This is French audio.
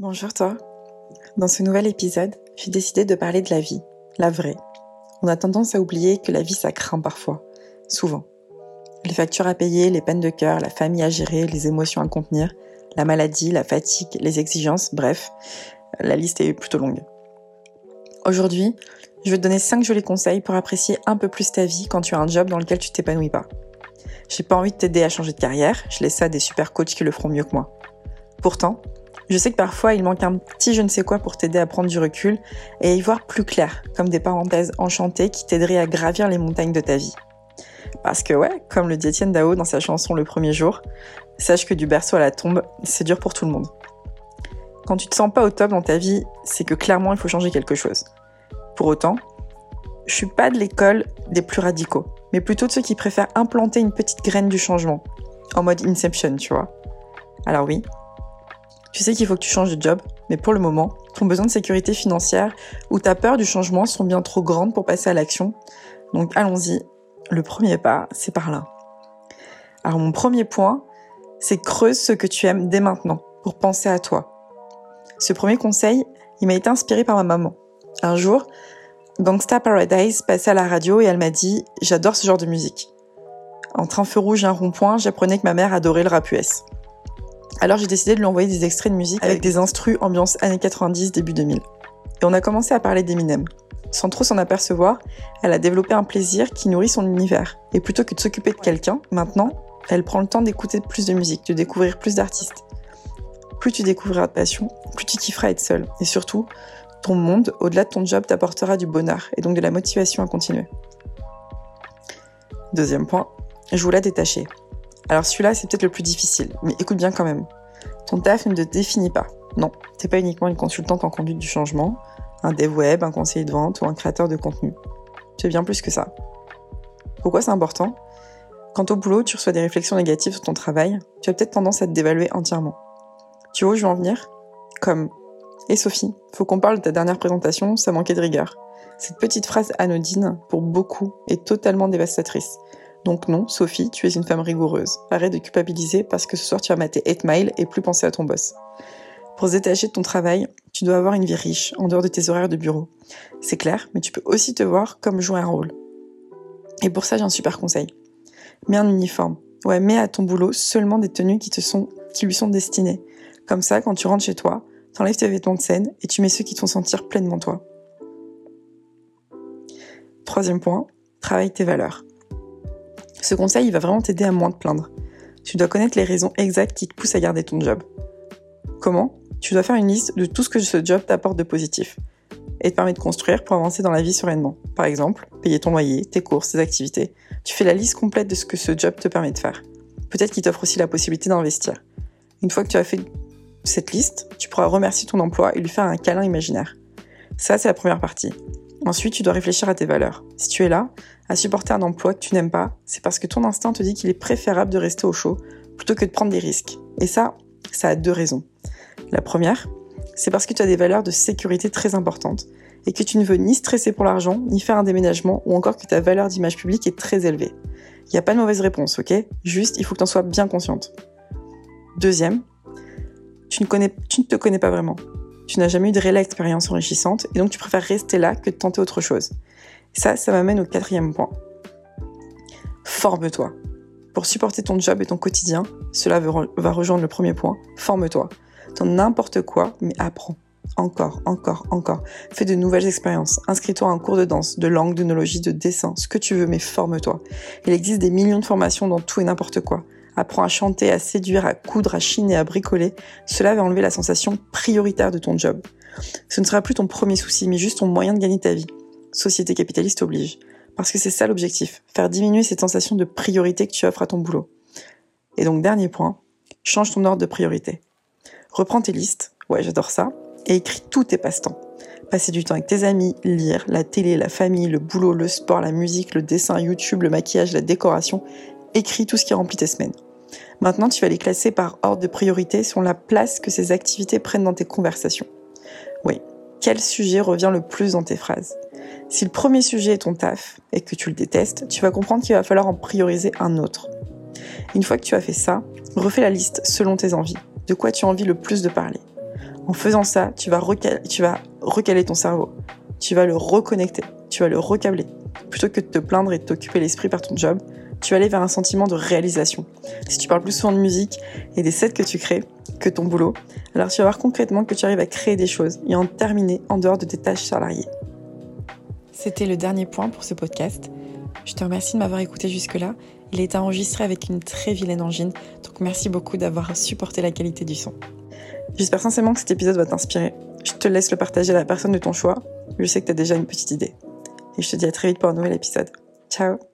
Bonjour toi. Dans ce nouvel épisode, j'ai décidé de parler de la vie, la vraie. On a tendance à oublier que la vie ça craint parfois, souvent. Les factures à payer, les peines de cœur, la famille à gérer, les émotions à contenir, la maladie, la fatigue, les exigences, bref, la liste est plutôt longue. Aujourd'hui, je vais te donner 5 jolis conseils pour apprécier un peu plus ta vie quand tu as un job dans lequel tu t'épanouis pas. J'ai pas envie de t'aider à changer de carrière, je laisse ça à des super coachs qui le feront mieux que moi. Pourtant, je sais que parfois il manque un petit je ne sais quoi pour t'aider à prendre du recul et à y voir plus clair, comme des parenthèses enchantées qui t'aideraient à gravir les montagnes de ta vie. Parce que ouais, comme le dit Étienne Dao dans sa chanson Le premier jour, sache que du berceau à la tombe, c'est dur pour tout le monde. Quand tu te sens pas au top dans ta vie, c'est que clairement il faut changer quelque chose. Pour autant, je suis pas de l'école des plus radicaux, mais plutôt de ceux qui préfèrent implanter une petite graine du changement, en mode Inception, tu vois. Alors oui, tu sais qu'il faut que tu changes de job, mais pour le moment, ton besoin de sécurité financière ou ta peur du changement sont bien trop grandes pour passer à l'action. Donc allons-y, le premier pas, c'est par là. Alors mon premier point, c'est creuse ce que tu aimes dès maintenant pour penser à toi. Ce premier conseil, il m'a été inspiré par ma maman. Un jour, Gangsta Paradise passait à la radio et elle m'a dit J'adore ce genre de musique. Entre un feu rouge et un rond-point, j'apprenais que ma mère adorait le rap US. Alors j'ai décidé de lui envoyer des extraits de musique avec des instrus ambiance années 90, début 2000. Et on a commencé à parler d'Eminem. Sans trop s'en apercevoir, elle a développé un plaisir qui nourrit son univers. Et plutôt que de s'occuper de quelqu'un, maintenant, elle prend le temps d'écouter plus de musique, de découvrir plus d'artistes. Plus tu découvriras de passion, plus tu kifferas être seul. Et surtout, ton monde, au-delà de ton job, t'apportera du bonheur et donc de la motivation à continuer. Deuxième point, je vous la détacher. Alors celui-là, c'est peut-être le plus difficile, mais écoute bien quand même. Ton taf ne te définit pas. Non, t'es pas uniquement une consultante en conduite du changement, un dev web, un conseiller de vente ou un créateur de contenu. Tu es bien plus que ça. Pourquoi c'est important? Quand au boulot, tu reçois des réflexions négatives sur ton travail, tu as peut-être tendance à te dévaluer entièrement. Tu vois où je veux en venir? Comme Et Sophie, faut qu'on parle de ta dernière présentation, ça manquait de rigueur. Cette petite phrase anodine, pour beaucoup, est totalement dévastatrice. Donc non, Sophie, tu es une femme rigoureuse. Arrête de culpabiliser parce que ce soir tu vas mater 8 Mile et plus penser à ton boss. Pour se détacher de ton travail, tu dois avoir une vie riche, en dehors de tes horaires de bureau. C'est clair, mais tu peux aussi te voir comme jouer un rôle. Et pour ça, j'ai un super conseil. Mets un uniforme. Ouais, mets à ton boulot seulement des tenues qui sont, qui lui sont destinées. Comme ça, quand tu rentres chez toi, t'enlèves tes vêtements de scène et tu mets ceux qui te font sentir pleinement toi. Troisième point, travaille tes valeurs. Ce conseil, il va vraiment t'aider à moins te plaindre. Tu dois connaître les raisons exactes qui te poussent à garder ton job. Comment Tu dois faire une liste de tout ce que ce job t'apporte de positif et te permet de construire pour avancer dans la vie sereinement. Par exemple, payer ton loyer, tes courses, tes activités. Tu fais la liste complète de ce que ce job te permet de faire. Peut-être qu'il t'offre aussi la possibilité d'investir. Une fois que tu as fait cette liste, tu pourras remercier ton emploi et lui faire un câlin imaginaire. Ça, c'est la première partie. Ensuite, tu dois réfléchir à tes valeurs. Si tu es là, à supporter un emploi que tu n'aimes pas, c'est parce que ton instinct te dit qu'il est préférable de rester au chaud plutôt que de prendre des risques. Et ça, ça a deux raisons. La première, c'est parce que tu as des valeurs de sécurité très importantes et que tu ne veux ni stresser pour l'argent, ni faire un déménagement, ou encore que ta valeur d'image publique est très élevée. Il n'y a pas de mauvaise réponse, ok? Juste, il faut que tu en sois bien consciente. Deuxième, tu ne, tu ne te connais pas vraiment. Tu n'as jamais eu de réelle expérience enrichissante et donc tu préfères rester là que de tenter autre chose. Ça, ça m'amène au quatrième point. Forme-toi. Pour supporter ton job et ton quotidien, cela va rejoindre le premier point. Forme-toi. Dans n'importe quoi, mais apprends. Encore, encore, encore. Fais de nouvelles expériences. Inscris-toi à un cours de danse, de langue, d'onologie, de dessin, ce que tu veux, mais forme-toi. Il existe des millions de formations dans tout et n'importe quoi. Apprends à chanter, à séduire, à coudre, à chiner, à bricoler. Cela va enlever la sensation prioritaire de ton job. Ce ne sera plus ton premier souci, mais juste ton moyen de gagner ta vie. Société capitaliste oblige. Parce que c'est ça l'objectif, faire diminuer cette sensation de priorité que tu offres à ton boulot. Et donc dernier point, change ton ordre de priorité. Reprends tes listes, ouais j'adore ça, et écris tous tes passe-temps. Passer du temps avec tes amis, lire, la télé, la famille, le boulot, le sport, la musique, le dessin, YouTube, le maquillage, la décoration, écris tout ce qui remplit tes semaines. Maintenant, tu vas les classer par ordre de priorité selon la place que ces activités prennent dans tes conversations. Oui, quel sujet revient le plus dans tes phrases? Si le premier sujet est ton taf et que tu le détestes, tu vas comprendre qu'il va falloir en prioriser un autre. Une fois que tu as fait ça, refais la liste selon tes envies. De quoi tu as envie le plus de parler. En faisant ça, tu vas, recaler, ton cerveau. Tu vas le reconnecter. Tu vas le recabler. Plutôt que de te plaindre et de t'occuper l'esprit par ton job, tu vas aller vers un sentiment de réalisation. Si tu parles plus souvent de musique et des sets que tu crées que ton boulot, alors tu vas voir concrètement que tu arrives à créer des choses et en terminer en dehors de tes tâches salariées. C'était le dernier point pour ce podcast. Je te remercie de m'avoir écouté jusque-là. Il est enregistré avec une très vilaine engine, donc merci beaucoup d'avoir supporté la qualité du son. J'espère sincèrement que cet épisode va t'inspirer. Je te laisse le partager à la personne de ton choix. Je sais que tu as déjà une petite idée. Et je te dis à très vite pour un nouvel épisode. Ciao